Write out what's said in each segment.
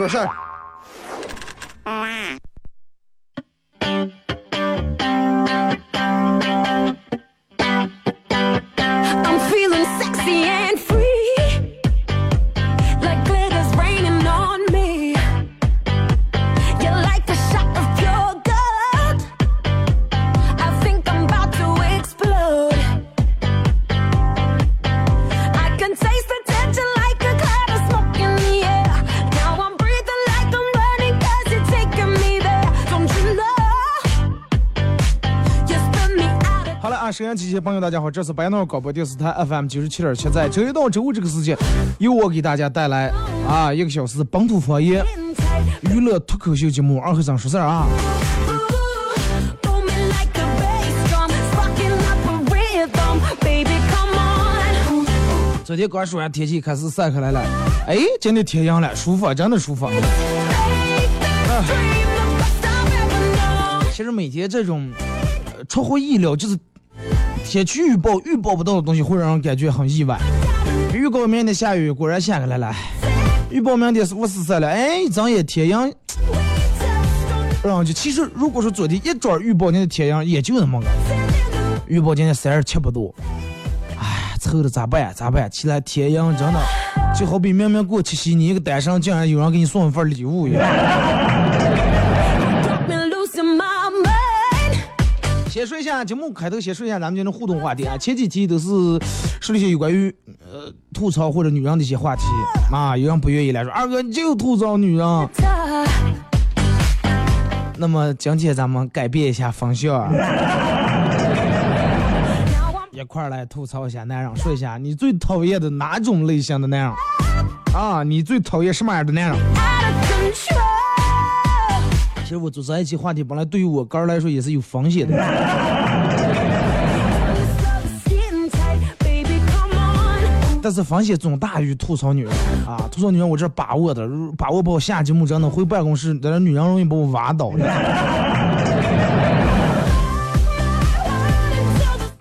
说事儿。音机朋友，大家好，这是白闹广播电视台 FM 九十七点七，在周一到周五这个时间，由我给大家带来啊一个小时本土方言娱乐脱口秀节目《二和尚说事儿》啊。昨天刚说完天气开始晒开来了，哎，今天天阳了，舒服，真的舒服。其实每天这种、呃、出乎意料，就是天气预报预报不到的东西，会让人感觉很意外。预告明天下雨，果然下下来了。预报明天是五十晒了，哎，睁眼天阴，让人就其实如果说昨天一早预报你的天阳也就那么个，预报今天三十七八度，哎，凑的咋办？咋办？起来天阴真的就好比明明过七夕，你一个单身，竟然有人给你送一份礼物一样。先说一下节目开头，先说一下咱们今天的互动话题啊。前几期都是说了一些有关于呃吐槽或者女人的一些话题啊，有人不愿意来说二哥你就吐槽女人。那么今天咱们改变一下方向啊，一块儿来吐槽一下男人，说一下你最讨厌的哪种类型的男人啊？你最讨厌什么样的男人？实我做这一期话题本来对于我个人来说也是有风险的。但是风险总大于吐槽女人啊！吐槽女人我这把握的，把握不好下节目真的回办公室，在这女人容易把我挖倒的。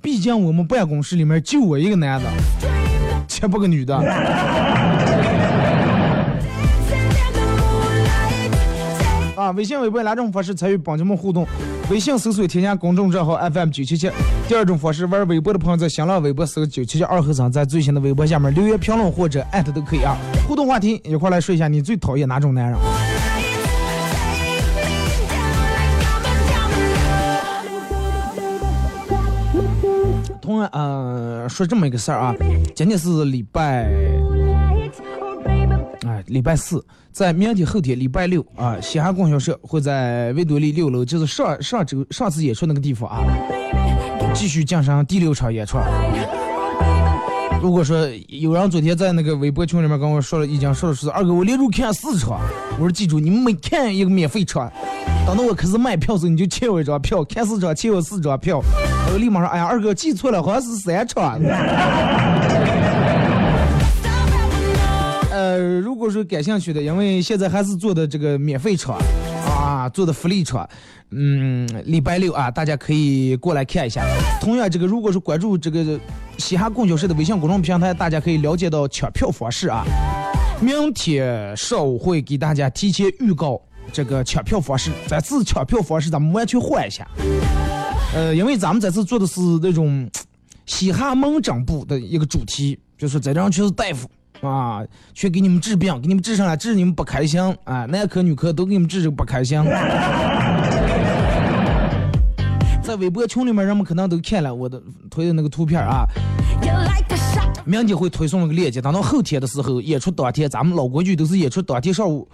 毕竟我们办公室里面就我一个男的，七八个女的。啊，微信、微博两种方式参与帮节目互动。微信搜索添加公众账号 FM 九七七。第二种方式，玩微博的朋友在新浪微博搜九七七二和尚，在最新的微博下面留言评论或者艾特都可以啊。互动话题一块来说一下，你最讨厌哪种男人？同样，呃，说这么一个事儿啊，今天是礼拜，哎，礼拜四，在明天后天礼拜六啊，西安供销社会在维多利六楼，就是上上周上次演出那个地方啊，继续进行第六场演出。如果说有人昨天在那个微博群里面跟我说了，已经说了是二哥，我连着看四场，我说记住，你们每看一个免费场，等到我开始卖票时候，你就欠我一张票，看四场欠我四张票。我立马说，哎呀，二哥记错了，好像是三场。呃，如果说感兴趣的，因为现在还是做的这个免费场啊，做的福利场，嗯，礼拜六啊，大家可以过来看一下。同样，这个如果是关注这个嘻哈供销社的微信公众平台，大家可以了解到抢票方式啊。明天上午会给大家提前预告这个抢票方式，这次抢票方式咱们完全换一下。呃，因为咱们这次做的是那种嘻哈门诊部的一个主题，就是在这上全是大夫啊，去给你们治病，给你们治上来，治你们不开心啊，男科女科都给你们治这个不开心。在微博群里面，人们可能都看了我的推的那个图片啊，明天会推送一个链接，等到后天的时候，演出当天，咱们老规矩都是演出当天上午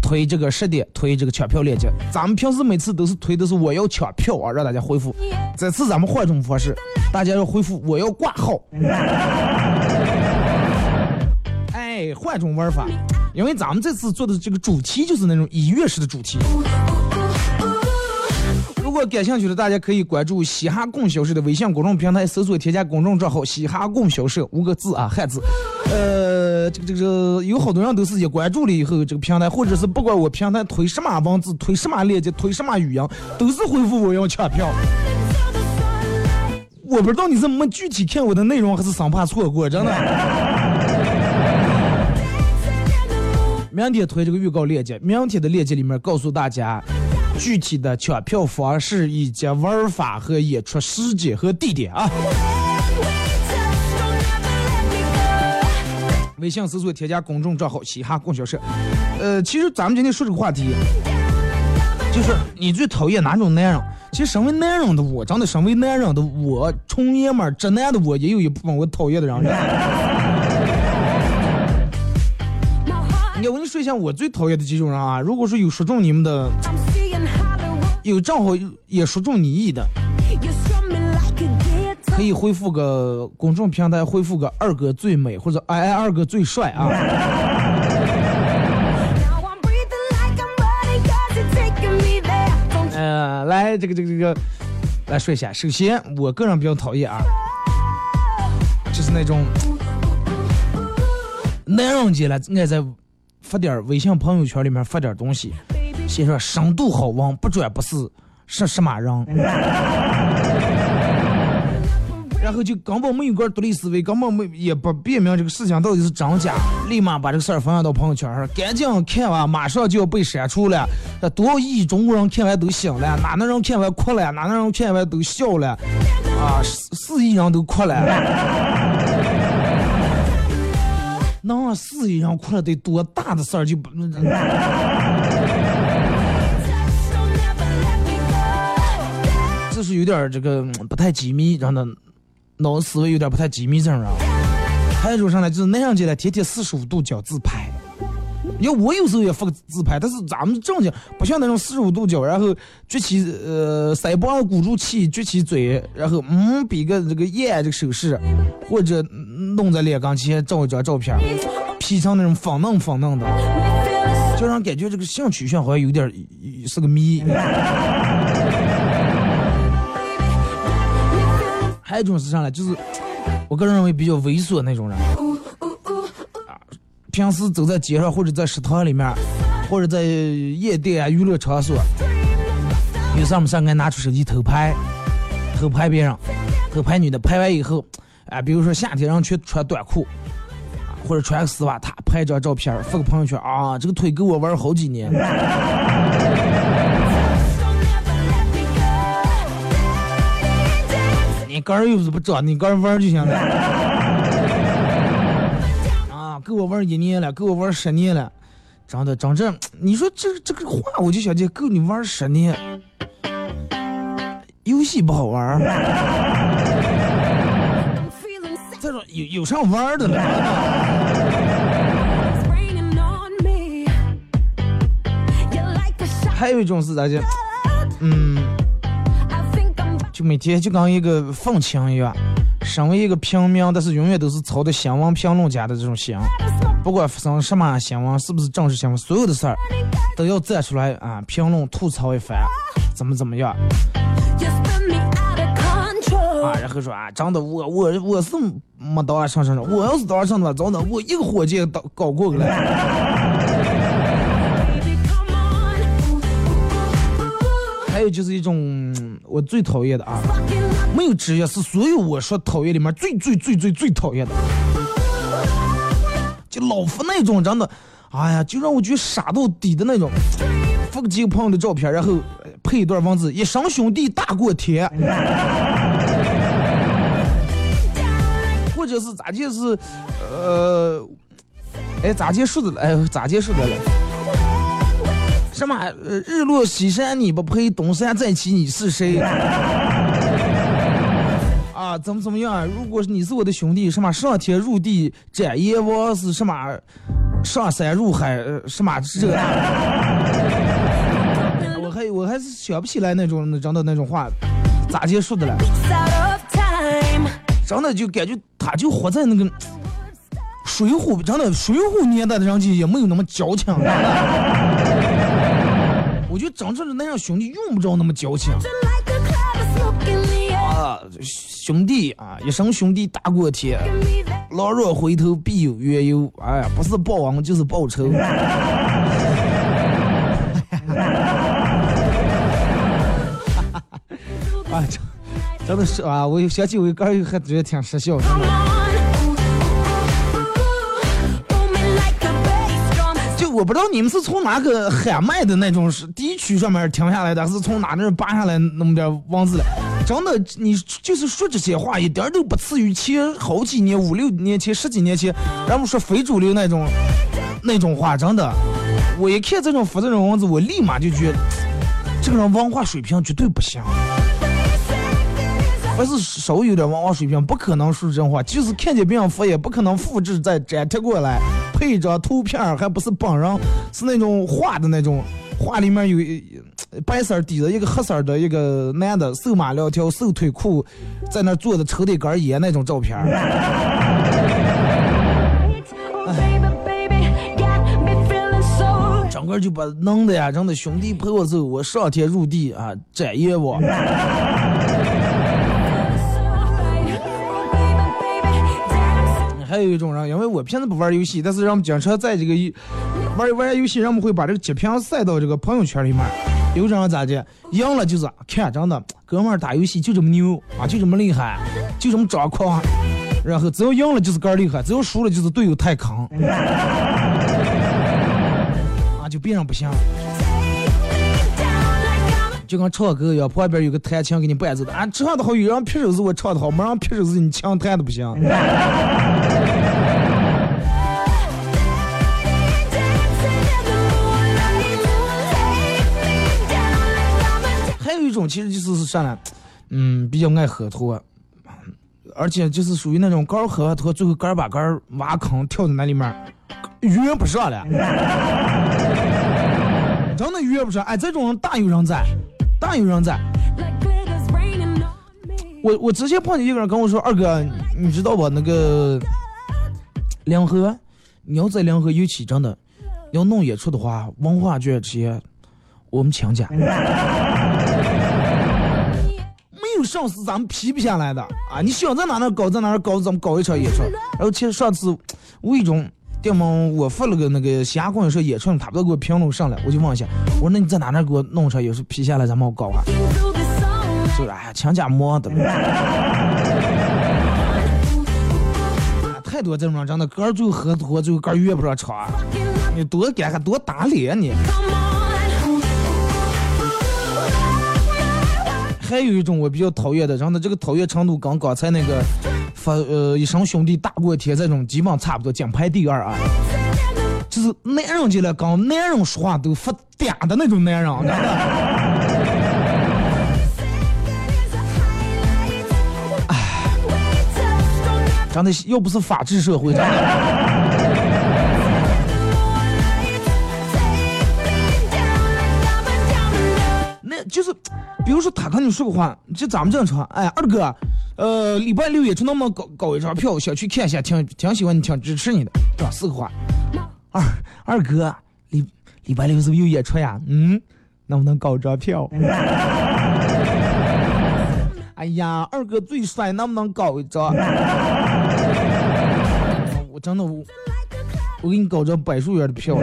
推这个十点推这个抢票链接。咱们平时每次都是推的是我要抢票啊，让大家回复。这次咱们换种方式，大家要回复我要挂号。换种玩法，因为咱们这次做的这个主题就是那种音乐式的主题。如果感兴趣的，大家可以关注嘻哈供销社的微信公众平台，搜索添加公众账号“嘻哈供销社”五个字啊，汉字。呃，这个这个有好多人都是也关注了以后，这个平台或者是不管我平台推什么文字、推什么链接、推什么语音，都是回复我要抢票。我不知道你是没具体看我的内容，还是生怕错过，真的。明天推这个预告链接，明天的链接里面告诉大家具体的抢票方式以及玩法和演出时间和地点啊。微信搜索添加公众账号“嘻哈供销社”。呃，其实咱们今天说这个话题，就是你最讨厌哪种男人？其实身为男人的我，真的身为男人的我，纯爷们儿、直男的我，也有一部分我讨厌的人。我跟你说一下我最讨厌的几种人啊。如果说有说中你们的，有正好也说中你意的，可以恢复个公众平台，恢复个二哥最美或者哎哎二哥最帅啊。呃，来这个这个这个来说一下。首先，我个人比较讨厌啊，就是那种男人节了，爱在发点微信朋友圈里面发点东西，写上深度好文，不转不是是什么人。然后就根本没有个独立思维，根本没也不辨明这个事情到底是真假，立马把这个事儿分享到朋友圈上，赶紧看完马上就要被删除了。这多亿中国人看完都醒了，哪能人看完哭了，哪能人看完都笑了，啊，四四亿人都哭了。能让四亿人哭了得多大的事儿就不。这是有点这个不太机密，然后呢。脑子思维有点不太机密这样啊。还有一种上来就是那样进来天天四十五度角自拍。要我有时候也发个自拍，但是咱们正经不像那种四十五度角，然后举起呃腮帮鼓住气，撅起嘴，然后嗯比个这个耶这个手势，或者弄在脸跟前照一张照片，P 成那种粉嫩粉嫩的，就让感觉这个性取向好像有点是个谜。还有一种是啥呢？就是我个人认为比较猥琐那种人，平时走在街上或者在食堂里面，或者在夜店啊娱乐场所，有事没事爱拿出手机偷拍，偷拍别人，偷拍女的，拍完以后，啊，比如说夏天人去穿短裤，或者穿个丝袜，他拍张照片发个朋友圈啊，这个腿给我玩好几年。你个人又不是不知道，你个人玩就行了。啊，够我玩一年了，够我玩十年了，真的，真正，你说这这个话，我就想起够你玩十年，游戏不好玩。再说有有啥玩的了？还有一种是咋的？嗯。就每天就跟一个愤青一样，身为一个平民，但是永远都是操的新闻评论家的这种心，不管发生什么新闻，是不是正式新闻，所有的事儿都要站出来啊，评论吐槽一番，怎么怎么样。啊，然后说啊，真的，我我我是没当上上上，我要是当上的话，真的，我一个火箭搞搞过去了。还有就是一种我最讨厌的啊，没有职业，是所有我说讨厌里面最最最最最讨厌的，就老发那种真的，哎呀，就让我觉得傻到底的那种，发个几个朋友的照片，然后配一段文字，一生兄弟大过天，或者是咋就是，呃，哎咋结束的？哎咋结束的了？什么？呃，日落西山你不配，东山再起你是谁？啊，怎么怎么样？如果你是我的兄弟，什么上天入地斩阎王是什么？上山入海什么这？我还我还是想不起来那种真的那种话，咋结束的了？真的就感觉他就活在那个。水浒真的水浒年代的人就也没有那么矫情。我觉得真正的那样兄弟用不着那么矫情.啊，兄弟啊，一生兄弟大过天老若回头必有冤由。哎呀，不是报恩就是报仇。啊，真真的是啊！我想起我刚还觉得挺失笑的。我不知道你们是从哪个喊麦的那种是地区上面停下来的，还是从哪那扒下来那么点网子来？真的，你就是说这些话一点儿都不次于前好几年、五六年前、十几年前，咱们说非主流那种那种话，真的，我一看这种发这种文字，我立马就觉得这个人文化水平绝对不行。不是稍微有点文化水平，不可能说真话。就是看见别人发，也不可能复制再粘贴过来，配一张图片儿，还不是本人，是那种画的那种，画里面有一白色底子一个黑色的一个男的，瘦马两条，瘦腿裤，在那坐的抽的根烟那种照片儿。整个就把弄的呀，真的兄弟陪我走，我上天入地啊，展业我。还有一种人，因为我平时不玩游戏，但是让我们经常在这个玩玩游戏，让我们会把这个截屏晒到这个朋友圈里面。有种人咋的，赢了就是看真的，哥们儿打游戏就这么牛啊，就这么厉害，就这么张狂。然后只要赢了就是个厉害，只要输了就是队友太坑。啊，就别人不行，就跟唱歌一样，旁边有个弹琴给你伴奏的，啊，唱的好，有人劈手是我唱的好，没人劈手是你枪弹的不行。这种其实就是啥呢？嗯，比较爱喝脱，而且就是属于那种刚喝完脱，最后杆把杆挖坑跳在那里面，约不上了，真的约不上。哎，这种人大有人在，大有人在。我我之前碰见一个人跟我说，二哥，你知道吧？那个两河，你要在两河尤其真的要弄演出的话，文化局这些我们强加。上司咱们批不下来的啊！你想在哪那搞，在哪搞，咱们搞一场演出。然后其实上次无意中，电门我发了个那个西安公园社演出，他不给我评论上来，我就问一下，我说那你在哪那给我弄一场演出批下来，咱们搞啊？就是哎呀，强加没的。太多这种人真的，个儿最后喝多，最后个儿约不上场，Fucking up, 你多尴尬多打脸你。还有一种我比较讨厌的，然后呢这个讨厌程度跟刚才那个发呃一声兄弟大过天这种基本差不多，仅排第二啊。就是男人进来跟男人说话都发嗲的那种男人，真的。真的要不是法治社会，真的。那就是，比如说他跟你说个话，就咱们这样说，哎，二哥，呃，礼拜六演出能不能搞搞一张票，想去看一下，挺挺喜欢你，挺支持你的，对吧？四个话，二二哥，礼礼拜六是不是有演出呀？嗯，能不能搞张票？哎呀，二哥最帅，能不能搞一张？我真的我我给你搞张柏树园的票。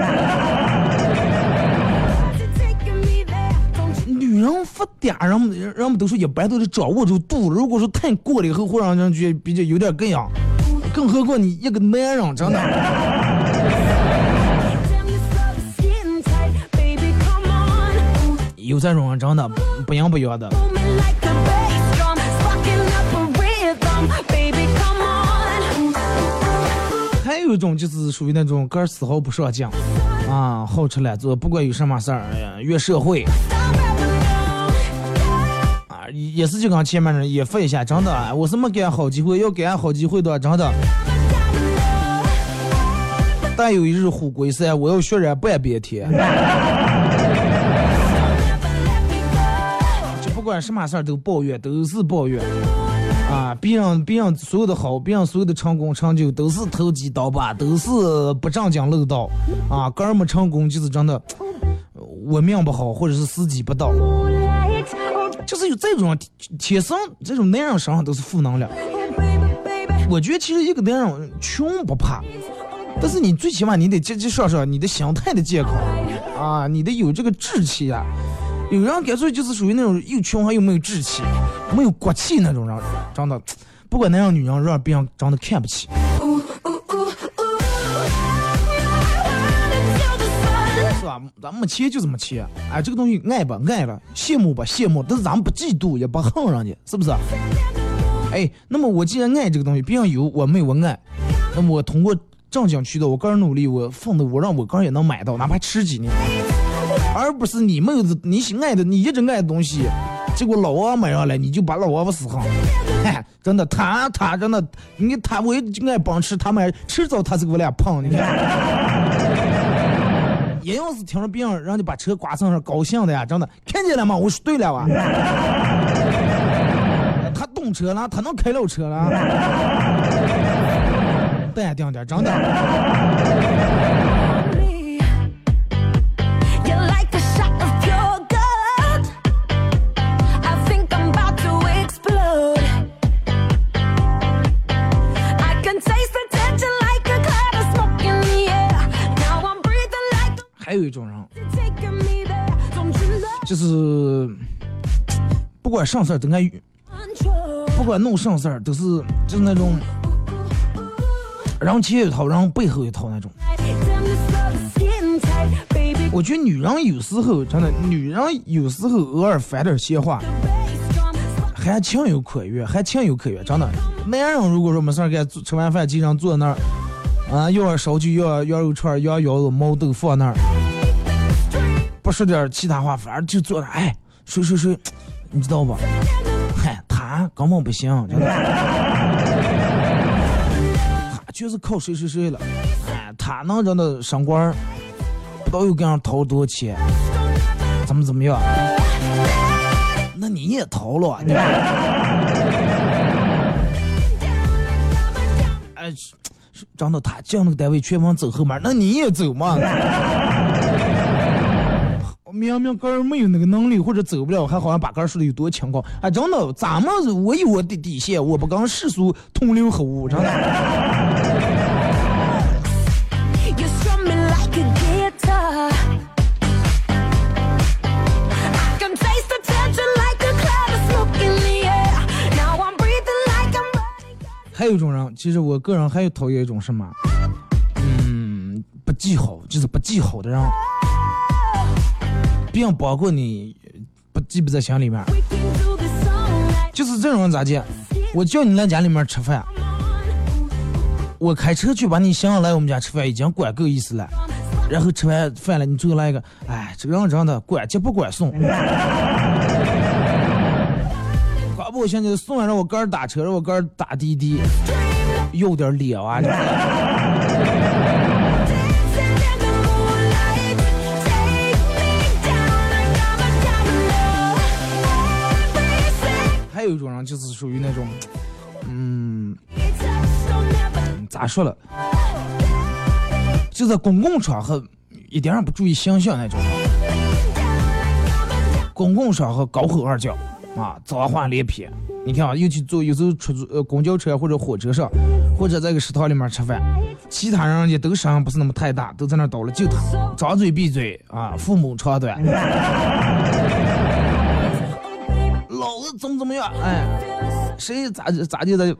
女人发嗲，人们人们都说一般都是掌握住度，如果说太过了以后，会让人觉得比较有点膈应。更何况你一个男人，真的。有这种人真的不样不样的。还有一种就是属于那种个儿丝毫不上进，啊，好吃懒做，不管有什么事儿，哎呀，越社会啊，也是就跟前面人也发一下，真的，我是没给俺好机会，要给俺好机会的，真的。但有一日虎归山，我要血染半边天。就不管什么事儿都抱怨，都是抱怨。啊，别人别人所有的好，别人所有的成功成就都是投机倒把，都是不正经漏道啊，个人没成功就是真的我命不好，或者是时机不到，就是有这种天生这种男人身上都是负能量。我觉得其实一个男人穷不怕，但是你最起码你得积极上上，你的心态的健康。啊，你得有这个志气呀、有人干脆就是属于那种又穷还又没有志气、没有骨气那种人，真的，不管男人女人，让别人真的看不起，咱没切就怎么切，哎，这个东西爱吧爱了，羡慕吧羡慕，但是咱们不嫉妒也不恨人家，是不是？哎，那么我既然爱这个东西，别人有我没我爱，那么我通过正经渠道，我个人努力，我奋斗，我让我个人也能买到，哪怕吃几年，而不是你没有你喜爱的，你一直爱的东西，结果老王买上来，你就把老王不死横。哎，真的，他他真的，你他我也爱帮吃，他买迟早他是个我俩胖，你看。也要是听着别人让你把车刮蹭上，高兴的呀，真的，看见了吗？我说对了哇。他懂车了，他能开了车了。淡定点，真的。还有一种人就是不管上事儿都爱，不管弄上事儿都是就是那种人前一套，人背后一套那种。我觉得女人有时候真的，女人有时候偶尔翻点闲话，还情有可原，还情有可原，真的。男人如果说没事儿干，吃完饭经常坐那儿，啊，要烧酒，要羊肉串，要羊肉、毛豆放那儿，不说点其他话，反正就坐那，哎，睡睡睡，你知道吧？嗨，他根本不行，真的。他就是靠睡睡睡了，哎，他能真的升官儿，不知道又给人掏多少钱，怎么怎么样？那你也逃了，你哎，真的，他进那个单位全往走后门，那你也走嘛？明明个人没有那个能力，或者走不了，还好像把个人说的有多情况。哎，真的，咱们我有我的底线，我不跟世俗同流合污，真的。还有一种人，其实我个人还有讨厌一种什么，嗯，不记好，就是不记好的人，并包括你，不记不在心里面。就是这种人咋介？我叫你来家里面吃饭，我开车去把你想要来我们家吃饭，已经管够意思了。然后吃完饭了，你最后来一个，哎，这个人真的管接不管送。不行现在送来让我哥打车，让我哥打滴滴，有点儿啊！你还有一种人就是属于那种，嗯，咋说了，就在公共场合一点也不注意形象那种，公共场合高吼二叫。啊，脏话连篇。你看啊，尤其坐有时候出租呃公交车或者火车上，或者在个食堂里面吃饭，其他人也都声音不是那么太大，都在那儿叨了，就他张嘴闭嘴啊，父母长短，老子怎么怎么样，哎，谁咋咋地咋地，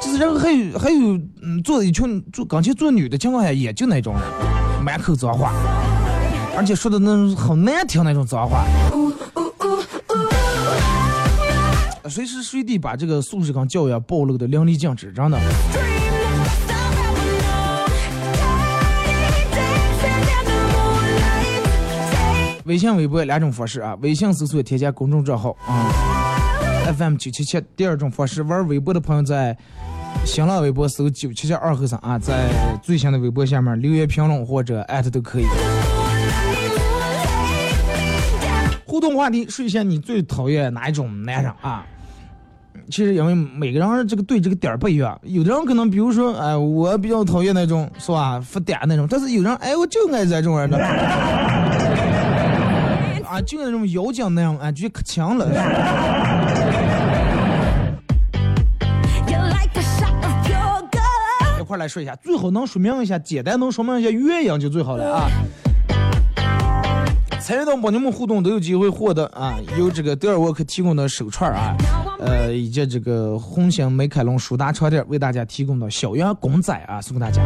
就是然后还有还有嗯，坐一群坐刚去坐女的情况下，也就那种人，满口脏话，而且说的那种很难听那种脏话。随时随地把这个素质跟教养暴露的淋漓尽致，真的。微信、微博两种方式啊，微信搜索添加公众账号啊、FM 九七七。第二种方式，玩微博的朋友在新浪微博搜九七七二后三啊，在最新的微博下面留言评论或者艾特都可以。互动话题：睡前你最讨厌哪一种男人啊？其实因为每个人这个对这个点儿不一样，有的人可能比如说，哎，我比较讨厌那种是吧，发嗲那种，但是有人哎，我就爱这种人的，啊，就那种妖精那样，哎，觉得可强了。一块儿来说一下，最好能说明一下，简单能说明一下原因就最好了啊。参与到帮你们互动都有机会获得啊，由这个德尔沃克提供的手串儿啊，呃，以及这个红星美凯龙舒达床垫为大家提供的小羊公仔啊，送给大家。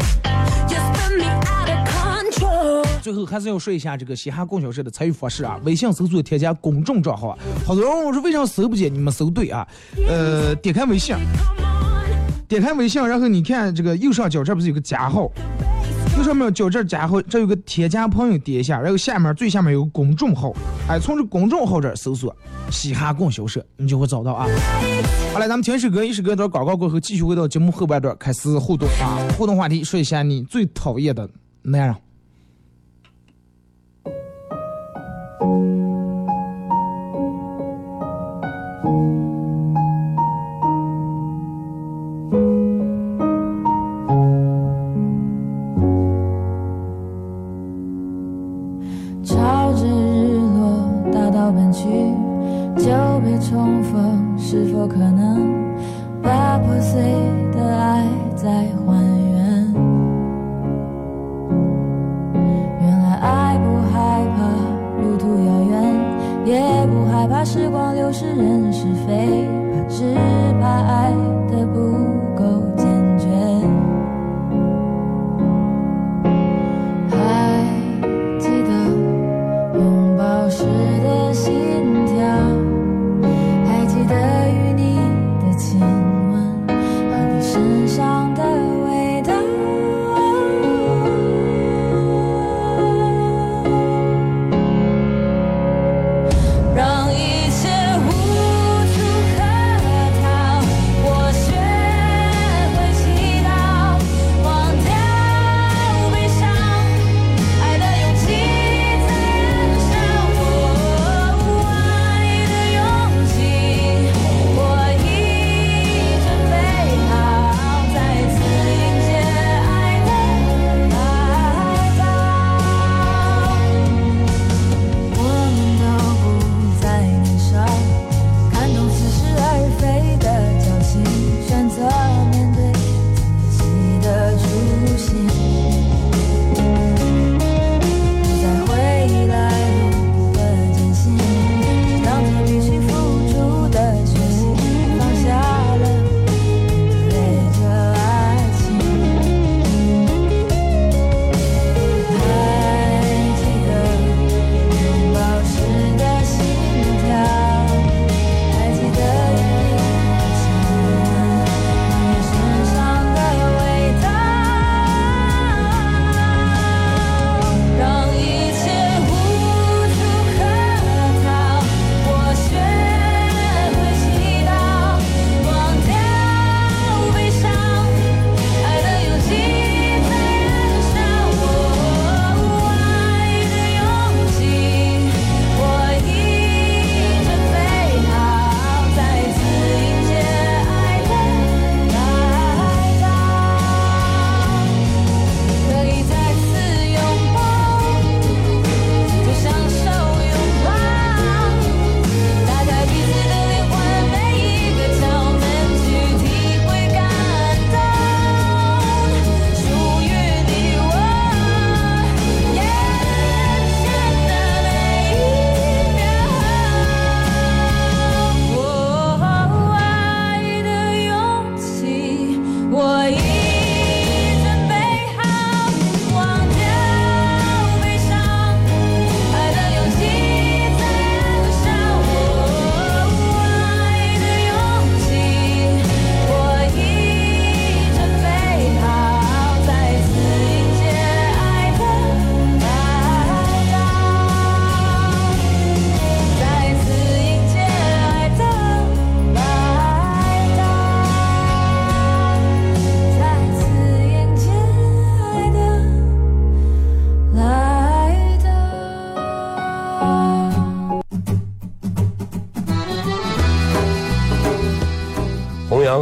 最后还是要说一下这个嘻哈供销社的参与方式啊，微信搜索添加公众账号啊，好多人问我说为啥搜不见，你们搜对啊，呃，点开微信，点开微信，然后你看这个右上角这不是有个加号，右上面就这家伙，这有个添加朋友，点一下，然后下面最下面有个公众号，哎，从这公众号这搜索嘻哈供销社，你就会找到啊。好了，咱们听一首歌，一首歌段广告过后，继续回到节目后半段开始互动啊，互动话题说一下你最讨厌的男人。是否可能把破碎的爱再还原？原来爱不害怕路途遥远，也不害怕时光流逝人是非，只怕爱。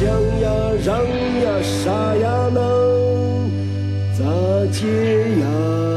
想呀让呀啥呀能咋解呀？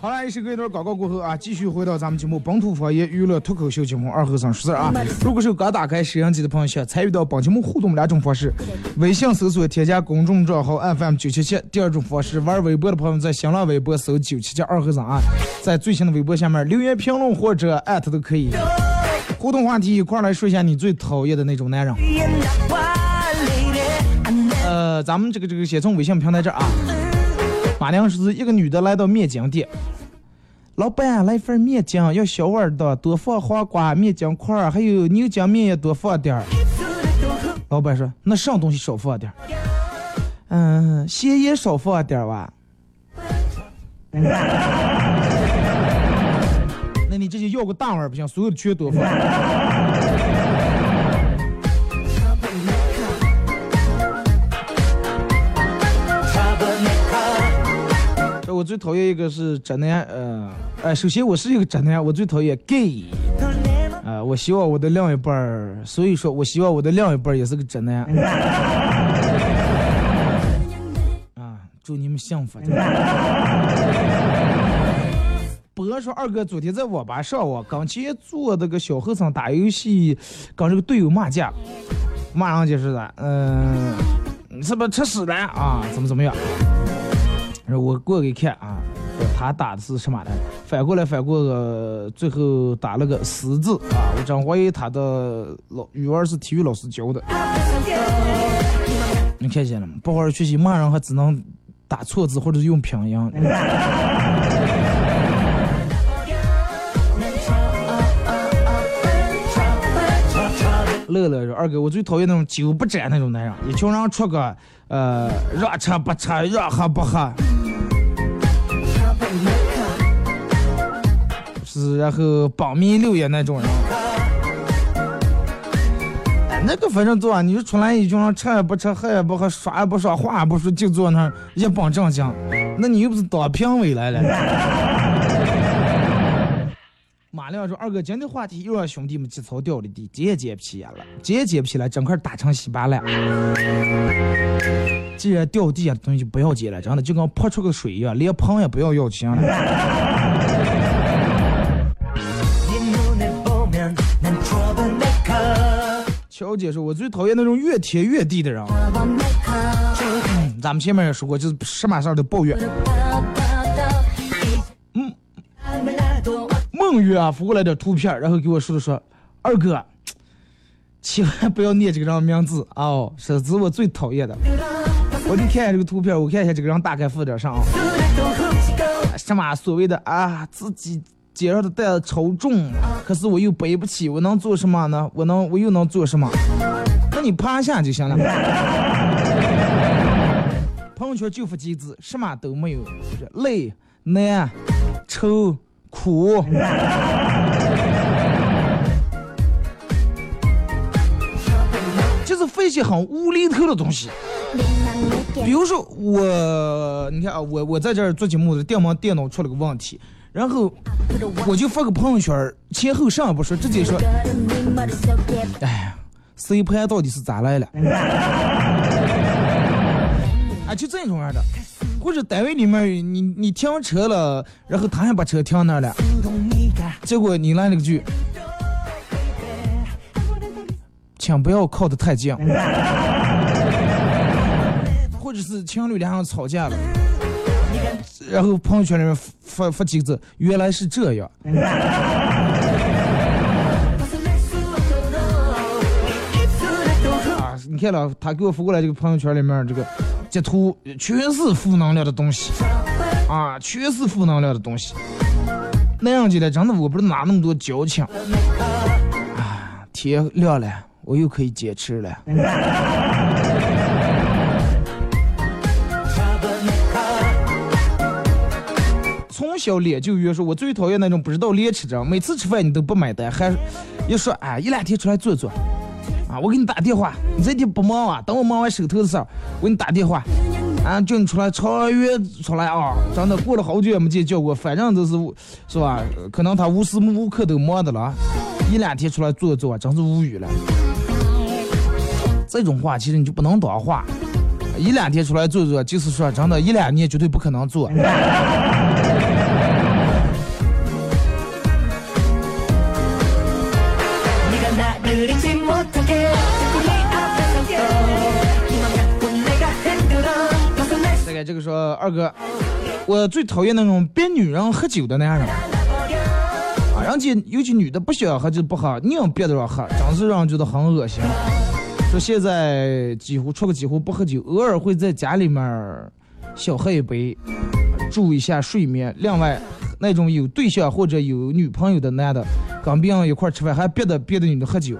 好了，一首歌一段广告过后啊，继续回到咱们节目本土方言娱乐脱口秀节目二和尚说事儿啊。如果是刚打开摄像机的朋友，想参与到本节目互动两种方式：微信搜索添加公众账号 FM 九七七；第二种方式，玩微博的朋友在新浪微博搜九七七二和尚啊，在最新的微博下面留言评论或者艾特都可以。互动话题一块儿来说一下你最讨厌的那种男人。呃，咱们这个这个先从微信平台这儿啊，马良是一个女的来到面筋店，老板来份面筋，要小碗的，多放黄瓜、面筋块儿，还有牛筋面也多放点儿。老板说：“那啥东西少放点儿？嗯，咸盐少放点儿吧。那你这就要个大碗不行，所有的全多放。我最讨厌一个是渣男，呃，哎，首先我是一个渣男，我最讨厌 gay，啊、我希望我的另一半，所以说我希望我的另一半也是个渣男，啊，祝你们幸福。博说二哥昨天在网吧上网，跟前坐那个小和尚打游戏，跟这个队友骂架，骂上去是的，嗯、你是不是吃屎了啊？怎么怎么样？我过给看啊，他打的是什么的？反过来反过个，最后打了个死字啊！我真怀疑他的老语文是体育老师教的。你看见了吗？不好好学习，骂人还只能打错字或者是用拼音。乐乐说：“二哥，我最讨厌那种酒不沾那种男人，一群人出个呃让吃不吃，让喝不喝，是然后榜名六爷那种人。那个反正做，你说出来一群人吃也不吃，喝也不喝，耍也不耍，话也不说，就坐那儿一本正经，那你又不是当评委来了。”马亮说：“二哥，今天话题又让兄弟们节操掉了地，接也接不起眼了，接也接不起来，整块打成稀巴烂。既然掉地下的东西就不要接了，真的就跟泼出个水一样，连盆也不要要钱了。”乔姐说：“我最讨厌那种越贴越地的人。嗯”咱们前面也说过，就是什么事都抱怨。正月啊发过来点图片然后给我说说二哥千万不要念这个人名字哦是指我最讨厌的。我给你看下这个图片我看一下这个人大概附点啥啊。什么所谓的啊自己肩上的担子超重可是我又背不起我能做什么呢？我能我又能做什么？那你趴下就行了。朋友圈就发金子什么都没有累难愁。苦。就是发一些很无厘头的东西。比如说我，你看啊，我我在这儿做节目的电忙电脑出了个问题，然后我就发个朋友圈儿，前后啥也不说，直接说，哎呀，C 盘到底是咋来了？啊，就这种样的，或者单位里面你你停车了，然后他还把车停那儿了，结果你来了个句，请不要靠得太近。或者是情侣俩人吵架了，然后朋友圈里面发发几个字，原来是这样。看了，他给我发过来这个朋友圈里面这个截图，全是负能量的东西，啊，全是负能量的东西。那样子的，真的我不知道哪那么多矫情。啊，天亮了，我又可以解吃了。从小脸就约说，我最讨厌那种不知道廉耻的人，每次吃饭你都不买单，还要说哎一两天出来坐坐，啊我给你打电话，你这天不忙啊，等我忙完手头的事儿，我给你打电话，啊叫你出来超越出来啊，真的过了好久也没见叫过，反正都是是吧？可能他无时无刻都忙的了，一两天出来坐坐，真是无语了。这种话其实你就不能当话，一两天出来坐坐，就是说真的，一两年绝对不可能做。这个说二哥，我最讨厌那种逼女人喝酒的那样人。啊，人家尤其女的不想喝就不喝，硬逼着让喝，真是让人觉得很恶心。说现在几乎出个几乎不喝酒，偶尔会在家里面小喝一杯，助一下睡眠。另外，那种有对象或者有女朋友的男的，跟别人一块吃饭还逼着别的女的喝酒，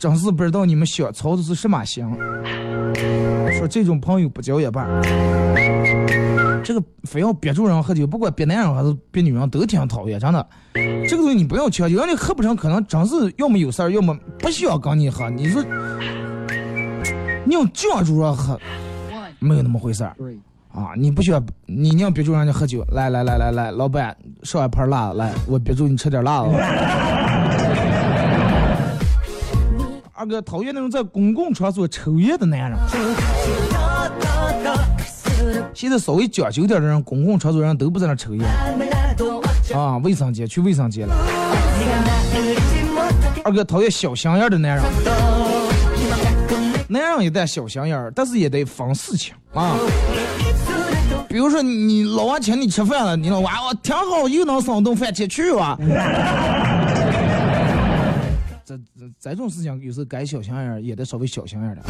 真是不知道你们想操的是什么心。说这种朋友不交也罢，这个非要憋住人喝酒，不管憋男人还是憋女人，都挺讨厌，真的。这个东西你不要强求，人家喝不成，可能真是要么有事儿，要么不需要跟你喝。你说，你要犟住让喝，没有那么回事儿啊！你不需要，你你要憋住人家喝酒，来来来来来，老板上一盘辣子，来，我憋住你吃点辣子。二哥讨厌那种在公共场所抽烟的男人。现在稍微讲究点的人，公共场所人都不在那抽烟啊，卫生间去卫生间了。二哥讨厌小心眼的男人，男人也带小心眼儿，但是也得防事情啊。比如说你老王请你吃饭了，你老王我挺好，又能省顿饭钱去吧。这这这种事情有时候该小心眼儿也得稍微小心眼儿的。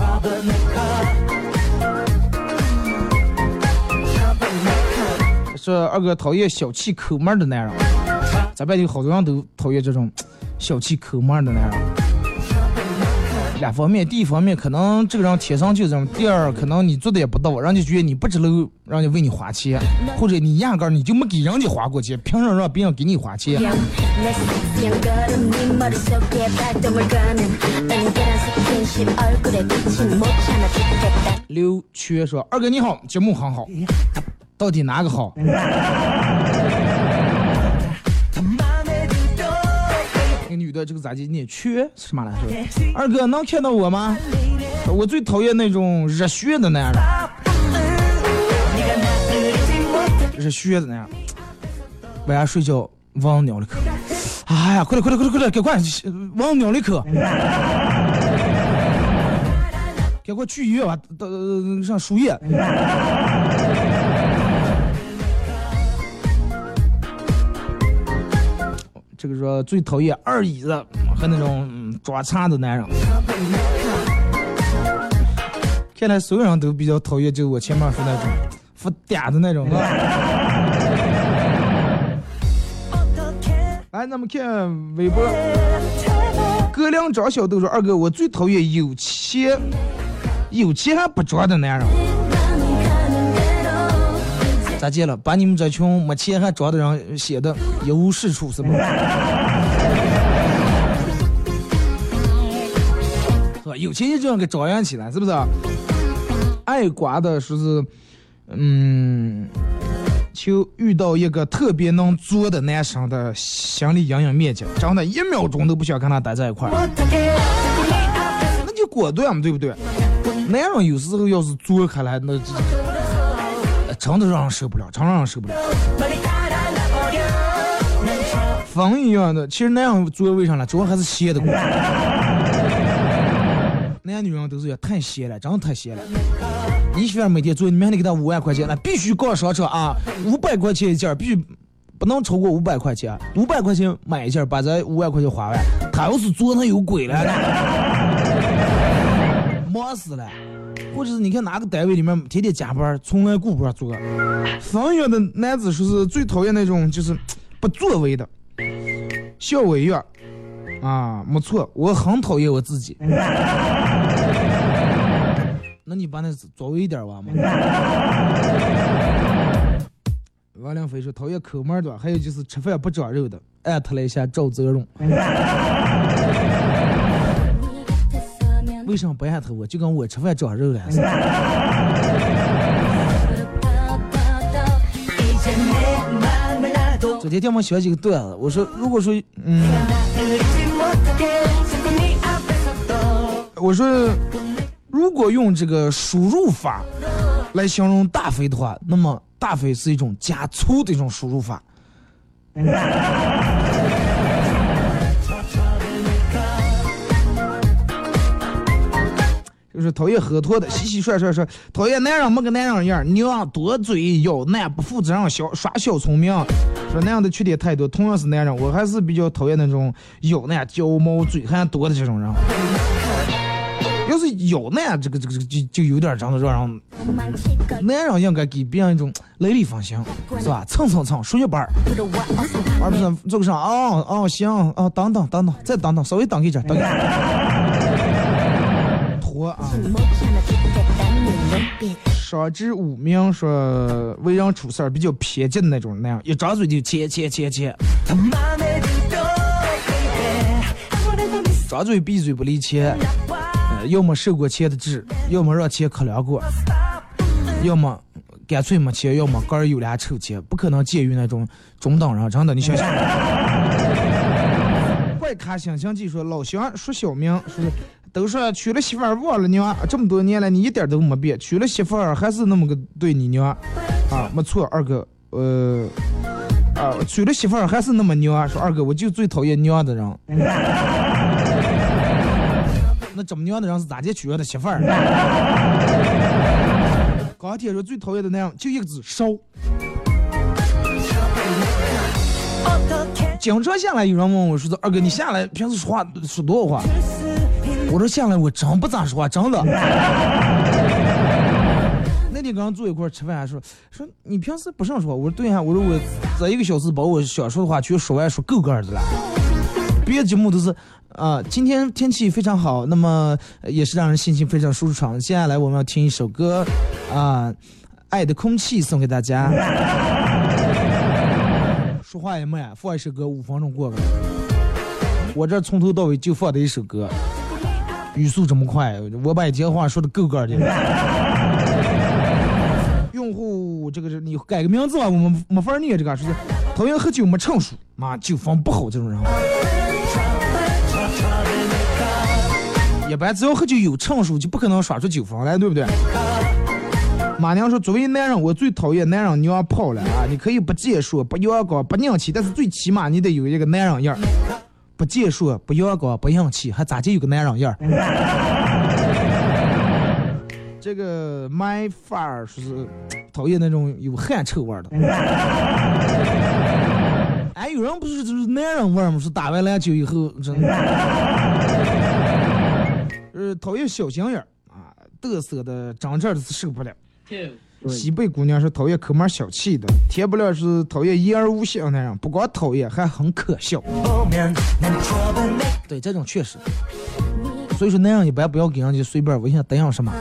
说二哥讨厌小气抠门的男人，咱班有好多人都讨厌这种小气抠门的男人。两方面，第一方面可能这个人天生就这样，第二可能你做的也不到，人家觉得你不值得，让人家为你花钱，或者你压根儿你就没给人家花过钱，凭什么让别人给你花钱？刘缺说：“二哥你好，节目很好，到底哪个好？” 女的这个咋地念缺是什么来着？二哥能看到我吗？我最讨厌那种热血的男人，热血的那样，晚上睡觉忘尿了口。哎呀，快点快点快点快点，赶快忘尿了口。赶快去医院吧，到上输液。个说最讨厌二椅子和那种嗯装叉的男人。看来所有人都比较讨厌，就我前面说那种发嗲的那种。来，咱们看微博。哥俩张小豆说：“二哥，我最讨厌有钱有钱还不装的男人。”咋见了？把你们这群没钱还装的人显得一无是处，是不？是吧？有钱就这样给张扬起来，是不是？爱瓜的说是，嗯，就遇到一个特别能作的男生的心理阴影面积，真的，一秒钟都不想跟他待在一块儿，那就果断嘛，对不对？男人有时候要是作开来，那真的让人受不了，真让人受不了。风一样的，其实那样作为啥呢？主要还是歇的过。男女人都是要太闲了，真的太闲了。你媳妇每天做，你们还得给她五万块钱，那必须逛商场啊，五百块钱一件，必须不能超过五百块钱，五百块钱买一件，把这五万块钱花完。她要是做，那有鬼了，忙死了。或者是你看哪个单位里面天天加班，从来顾不上做。风月的男子说是最讨厌那种就是不作为的，小委员啊，没错，我很讨厌我自己。那你把那作为一点玩嘛。王良飞说讨厌抠门的，还有就是吃饭不长肉的，艾特了一下赵泽荣。为什么不艾特我？就跟我吃饭长肉了。昨天听我学几个段子，我说如果说，嗯，我说如果用这个输入法来形容大肥的话，那么大肥是一种加粗的一种输入法。就是讨厌喝脱的，洗洗涮涮说讨厌男人没个男人样，娘多嘴要男不负责任小耍小聪明，说那样的缺点太多。同样是男人，我还是比较讨厌那种有那样娇毛嘴还多的这种人。要是有那样这个这个就就有点长得让人，男人应该给别人一种雷厉风行，是吧？蹭蹭蹭，数一半儿，而不是这个上哦哦行哦等等等等再等等，稍微等一阵，等一阵。拖啊！上至五名说为人处事儿比较偏激的那种，那样一张嘴就切切切切，张嘴闭嘴不离钱，呃，要么受过钱的治，要么让钱可凉过，要么干脆没钱，要么个儿有俩臭钱，不可能介于那种中等人，真的，你想想。怪咖想想记说老乡说小明说。都说娶了媳妇儿忘了娘，这么多年了你一点都没变，娶了媳妇儿还是那么个对你娘，啊，没错，二哥，呃，啊，娶了媳妇儿还是那么娘，说二哥我就最讨厌娘的人。那这么娘的人是咋的娶了的媳妇儿？钢铁说最讨厌的那样就一个字烧。经常下来有人问我说二哥你下来平时说话说多少话？我说下来我真不咋说话，真的。那天跟人坐一块吃饭，还说说你平时不上说话。我说对呀，我说我这一个小时把我想说的话全说完，说够个的了。别的节目都是啊，今天天气非常好，那么也是让人心情非常舒畅。接下来我们要听一首歌啊，《爱的空气》送给大家。说话也慢，放一首歌五分钟过去了。我这从头到尾就放的一首歌。语速这么快，我把一节话说的够个的。用户，这个是你改个名字吧，我们没法念这个，是讨厌喝酒没成熟，妈酒风不好这种人。一般只要喝酒有成熟，就不可能耍出酒疯来，对不对？马娘说，作为男人，我最讨厌男人娘炮了啊！你可以不结束、不阳光、不硬气，但是最起码你得有一个男人样。不健硕，不阳光，不硬气，还咋就有个男人样儿？这个 my far 说是讨厌那种有汗臭味儿的。哎，有人不是就是男人味儿吗？是打完篮球以后真的。呃，讨厌小心眼儿啊，嘚瑟的，长这儿的是受不了。西北姑娘是讨厌抠门小气的，天不亮是讨厌言而无信那样，不光讨厌，还很可笑。对，这种确实。所以说那样一般不要给人家随便微信答应什么。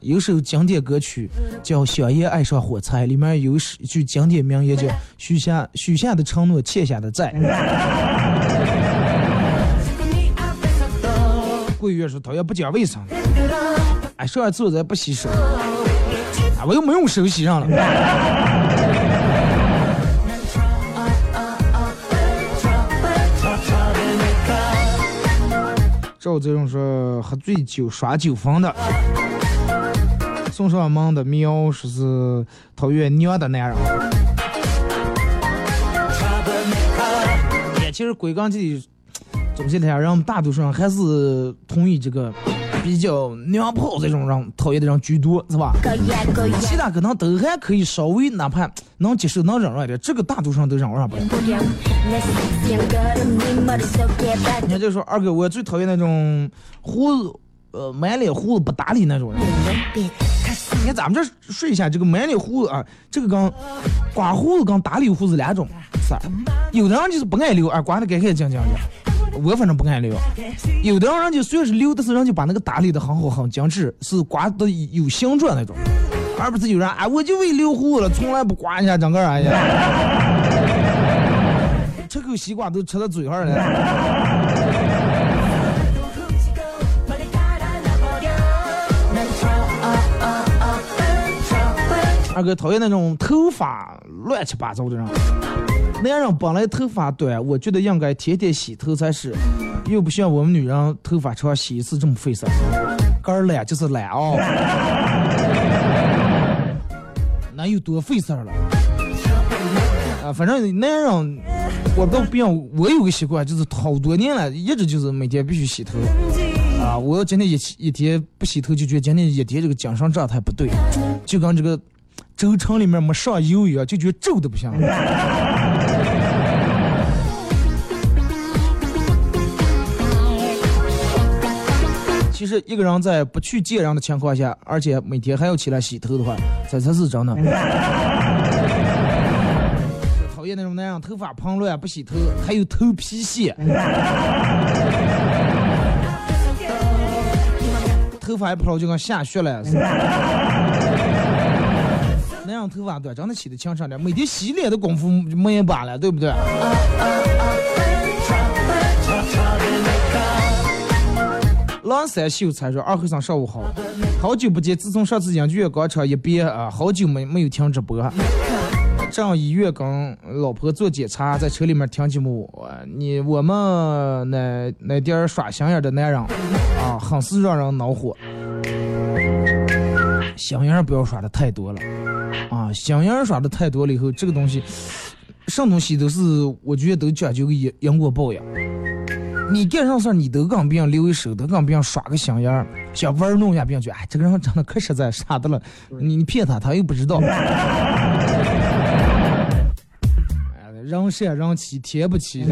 有首经典歌曲叫《小叶爱上火柴》，里面有一句经典名言叫“许下许下的承诺，欠下的债”。桂月说讨厌不讲卫生，哎，上完厕所咱不洗手，啊，我又没用手洗上了。赵泽荣说喝醉酒耍酒疯的。送上门的喵说是讨厌娘的男人。也其实归根结底，总结来讲，人大多数人还是同意这个比较娘炮这种人讨厌的人居多，是吧？其他可能都还可以稍微哪怕能接受能忍让一点，这个大多数人都忍让不了。人家就说二哥，我最讨厌那种胡子，呃，满脸胡子不打理那种人。你看咱们这说一下这个满脸胡子啊，这个跟刮胡子跟打理胡子两种事儿。有的人就是不爱留啊，刮的干干净净的，我反正不爱留。有的人就虽然是留，但是人就把那个打理的很好很精致，是刮的有形状那种，而不是有人啊，我就为留胡子了，从来不刮一下整个哎呀，吃口西瓜都吃到嘴上了。二哥讨厌那种头发乱七八糟的人。男人本来头发短，我觉得应该天天洗头才是，又不像我们女人头发长洗一次这么费事儿。个儿懒就是懒啊，那有多费事儿了？啊，反正男人我倒不样，我有个习惯，就是好多年了，一直就是每天必须洗头。啊，我要今天一一天不洗头，就觉得今天一天这个精神状态不对，就跟这个。轴承里面没上油一样，就觉得皱的不行。其实一个人在不去见人的情况下，而且每天还要起来洗头的话，这才是真的。讨厌那种男人头发蓬乱不洗头，还有头皮屑，头发一蓬就跟下雪了似的。那样头发短，真的洗的清爽点，每天洗脸的功夫没一把了，对不对？狼山秀才说：“二和尚上午好，好久不见，自从上次音乐广场一别啊，好久没没有听直播。上医院跟老婆做检查，在车里面听节目。你我们那那点儿耍心眼的男人啊，很是让人恼火。心眼不要耍的太多了。”啊，心眼耍的太多了以后，这个东西，什么东西都是，我觉得都讲究个因因果报应。你干啥事儿，你都跟别人留一手，都跟别人耍个心眼儿，想玩弄一下别人，觉得哎，这个人长得可实在，傻的了。你你骗他，他又不知道。人善人欺，天不欺人。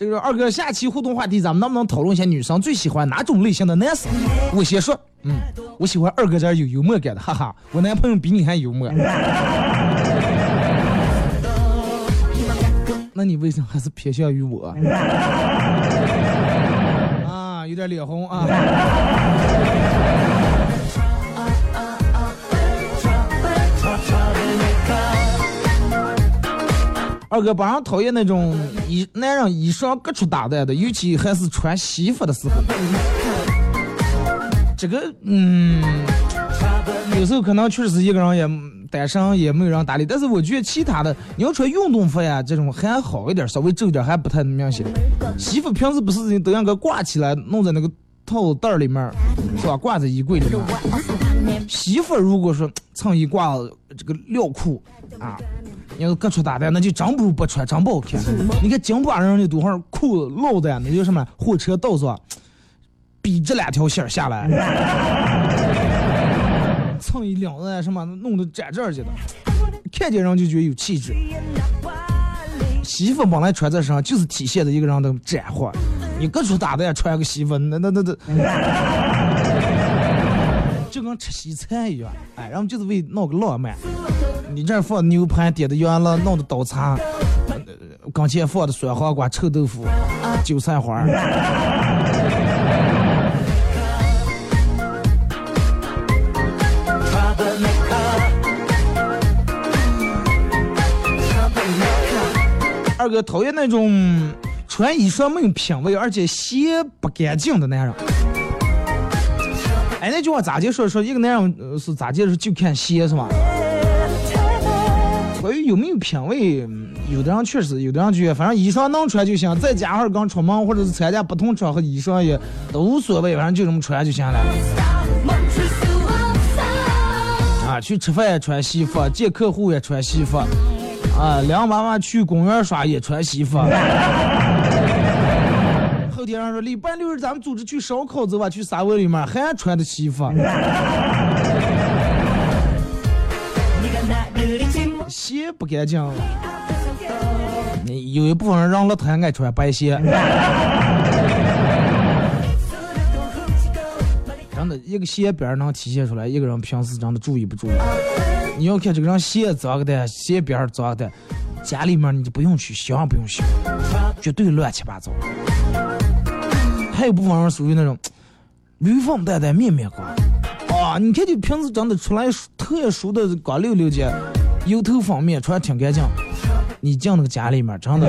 这个二哥，下期互动话题，咱们能不能讨论一下女生最喜欢哪种类型的男生？我先说，嗯，我喜欢二哥这有幽默感的，哈哈，我男朋友比你还幽默。那你为什么还是偏向于我？啊，有点脸红啊。二哥，本人讨厌那种衣男人衣裳各处打扮的，尤其还是穿西服的时候。这个，嗯，有时候可能确实一个人也单身，也没有人搭理。但是我觉得其他的，你要穿运动服呀，这种还好一点，稍微皱点还不太明显。西服平时不是都应该挂起来，弄在那个套袋里面，是吧？挂在衣柜里面。西服如果说衬衣挂这个料裤啊。你要各处打扮，那就真不如不穿，真不好看。你看京巴人的多少裤子露的，那叫什么？火车道上比这两条线下来，蹭一领子什么弄得展这儿去的，看见人就觉得有气质。西服本来穿在身上就是体现的一个人的展化，你各处打的，穿个西服，那那那那，就跟吃西餐一样，哎，然后就是为闹个浪漫。你这放牛排，点的圆了，弄的刀叉，呃跟前放的酸黄瓜、臭豆腐、韭菜花。二哥讨厌那种穿衣裳没有品味，而且鞋不干净的男人。哎，那句话咋解说？说一个男人是咋解释？就看鞋是吧？关于有没有品味，有的人确实，有的人觉得反正衣裳能穿就行，再加上刚出门或者是参加不同场合，衣裳也都无所谓，反正就这么穿就行了。啊，去吃饭也穿西服，见客户也穿西服，啊，两娃娃去公园耍也穿西服。后天上说礼拜六日咱们组织去烧烤走吧，去沙窝里面还穿的西服，鞋不干净。有一部分人让了他爱穿白鞋。真的，一个鞋边能体现出来一个人平时真的注意不注意。你要看这个人鞋脏的，鞋边儿脏的，家里面你就不用去想，不用想，绝对乱七八糟。还有部分人属于那种驴风带带面面光啊，你看就平时真的出来特殊的光溜溜的，油头方面穿挺干净，你进那个家里面真的。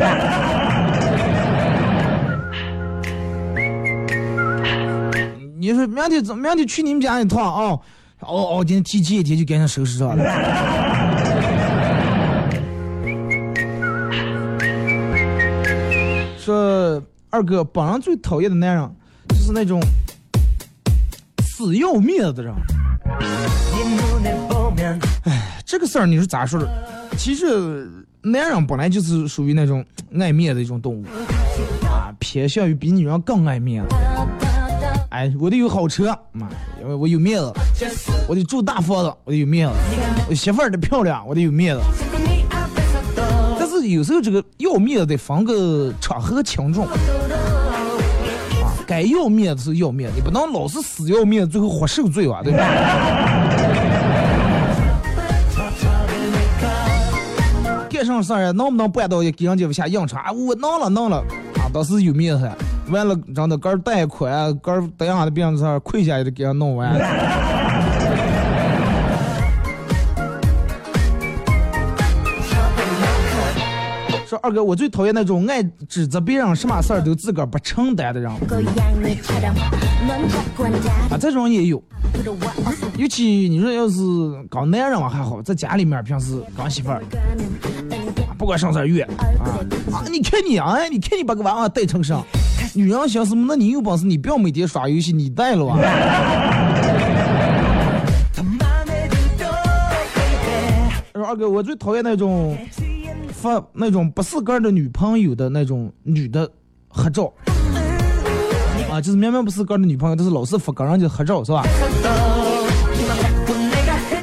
你说明天怎明天去你们家一趟啊？哦哦，今天提前一天就赶紧收拾上了。说二哥，本人最讨厌的男人就是那种死要面子的人。哎，这个事儿你是咋说的？其实男人本来就是属于那种爱面子的一种动物啊，偏向于比女人更爱面子。哎，我得有好车，妈，因为我有面子；我得住大房子，我得有面子；我媳妇儿得漂亮，我得有面子。但是有时候这个要面子得分个场合轻重，啊，该要面子是要面子，你不能老是死要面子，最后活受罪吧，对吧？上事儿能不能办到给人家下硬茬？我能了，能了，啊，当时有面子。完了，真的杆儿贷款，杆儿等下的病事儿，亏下也得给人弄完。说二哥，我最讨厌那种爱指责别人什么事儿都自个儿不承担的人啊，这种也有。尤其你说要是搞男人还好，在家里面平时搞媳妇儿，不管上啥月啊啊，你看你啊，你看你把个娃娃带成啥？女人想什么？那你有本事你不要每天耍游戏，你带了啊。说二哥，我最讨厌那种发那种不是个儿的女朋友的那种女的合照啊，就是明明不是个儿的女朋友，但是老是发跟人家合照，是吧？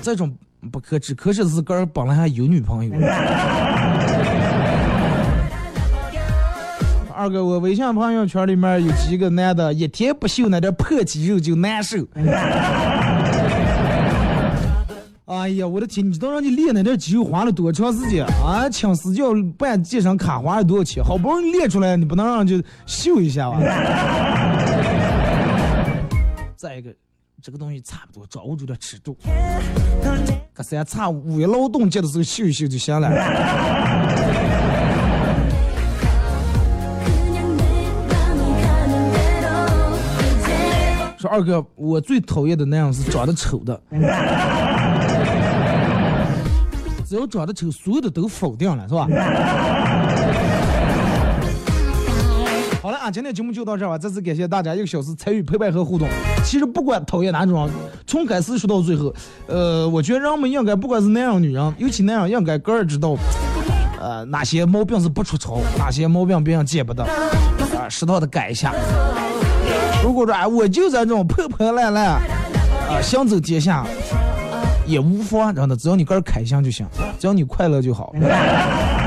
这种不可耻可是是个儿本来还有女朋友。二哥，我微信朋友圈里面有几个男的，一天不秀那点破肌肉就难受。哎呀，我的天！你知道让你练那点肌肉花了多长时间啊？请私教办健身卡花了多少钱？好不容易练出来，你不能让人家秀一下吧？再一个，这个东西差不多，掌握住点尺度。隔三差五一，劳动节的时候秀一秀就行了。说二哥，我最讨厌的那样是长得丑的，只要长得丑，所有的都否定了，是吧？好了啊，今天节目就到这儿吧。再次感谢大家一个小时参与陪伴和互动。其实不管讨厌哪种人，从开始说到最后，呃，我觉得人们应该不管是男人女人，尤其男人应该个人知道，呃，哪些毛病是不出丑，哪些毛病别人见不得，啊、适当的改一下。如果说哎，我就在这种破破烂烂，啊，想走天下，也无妨，真的，只要你个人开心就行，只要你快乐就好。